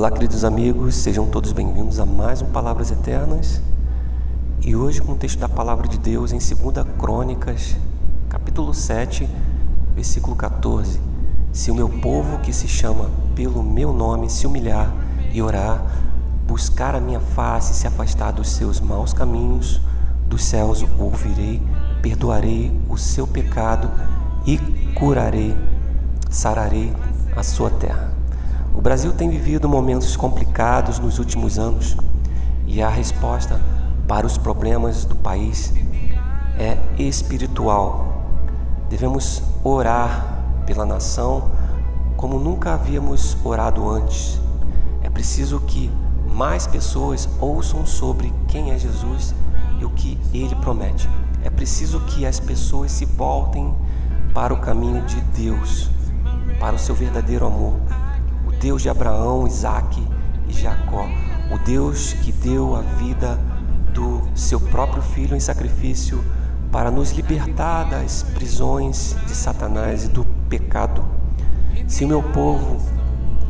Olá, queridos amigos, sejam todos bem-vindos a mais um Palavras Eternas. E hoje com o texto da Palavra de Deus em 2 Crônicas, capítulo 7, versículo 14. Se o meu povo que se chama pelo meu nome se humilhar e orar, buscar a minha face e se afastar dos seus maus caminhos, dos céus o ouvirei, perdoarei o seu pecado e curarei, sararei a sua terra. O Brasil tem vivido momentos complicados nos últimos anos e a resposta para os problemas do país é espiritual. Devemos orar pela nação como nunca havíamos orado antes. É preciso que mais pessoas ouçam sobre quem é Jesus e o que ele promete. É preciso que as pessoas se voltem para o caminho de Deus, para o seu verdadeiro amor. Deus de Abraão, Isaac e Jacó, o Deus que deu a vida do seu próprio filho em sacrifício para nos libertar das prisões de Satanás e do pecado. Se o meu povo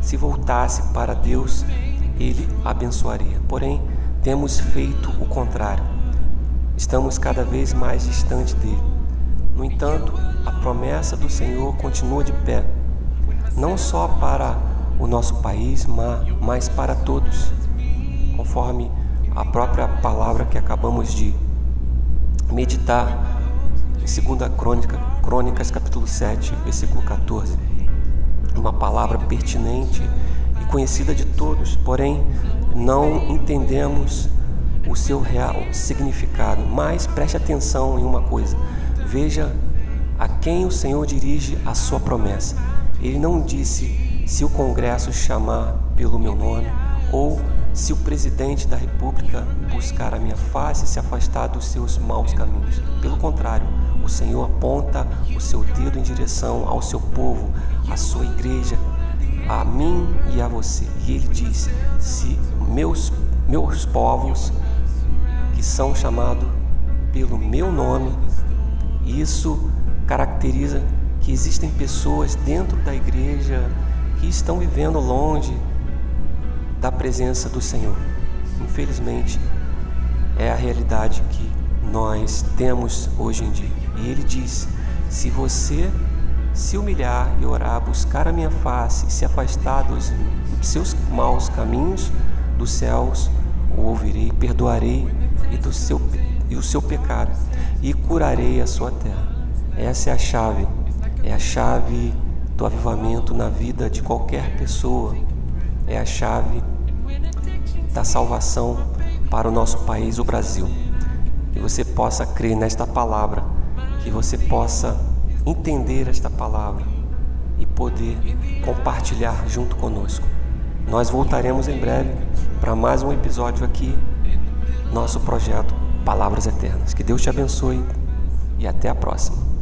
se voltasse para Deus, ele abençoaria. Porém, temos feito o contrário. Estamos cada vez mais distante dele. No entanto, a promessa do Senhor continua de pé, não só para o nosso país, mas para todos, conforme a própria palavra que acabamos de meditar em 2 Crônica, Crônicas, capítulo 7, versículo 14. Uma palavra pertinente e conhecida de todos, porém não entendemos o seu real significado. Mas preste atenção em uma coisa: veja a quem o Senhor dirige a sua promessa. Ele não disse se o Congresso chamar pelo meu nome, ou se o presidente da República buscar a minha face e se afastar dos seus maus caminhos. Pelo contrário, o Senhor aponta o seu dedo em direção ao seu povo, à sua igreja, a mim e a você. E ele diz: se meus, meus povos, que são chamados pelo meu nome, isso caracteriza que existem pessoas dentro da igreja que estão vivendo longe da presença do Senhor. Infelizmente, é a realidade que nós temos hoje em dia. E ele diz: se você se humilhar e orar, buscar a minha face se afastar dos seus maus caminhos, dos céus o ouvirei, perdoarei e, do seu, e o seu pecado e curarei a sua terra. Essa é a chave, é a chave do avivamento na vida de qualquer pessoa é a chave da salvação para o nosso país, o Brasil. Que você possa crer nesta palavra, que você possa entender esta palavra e poder compartilhar junto conosco. Nós voltaremos em breve para mais um episódio aqui, nosso projeto Palavras Eternas. Que Deus te abençoe e até a próxima.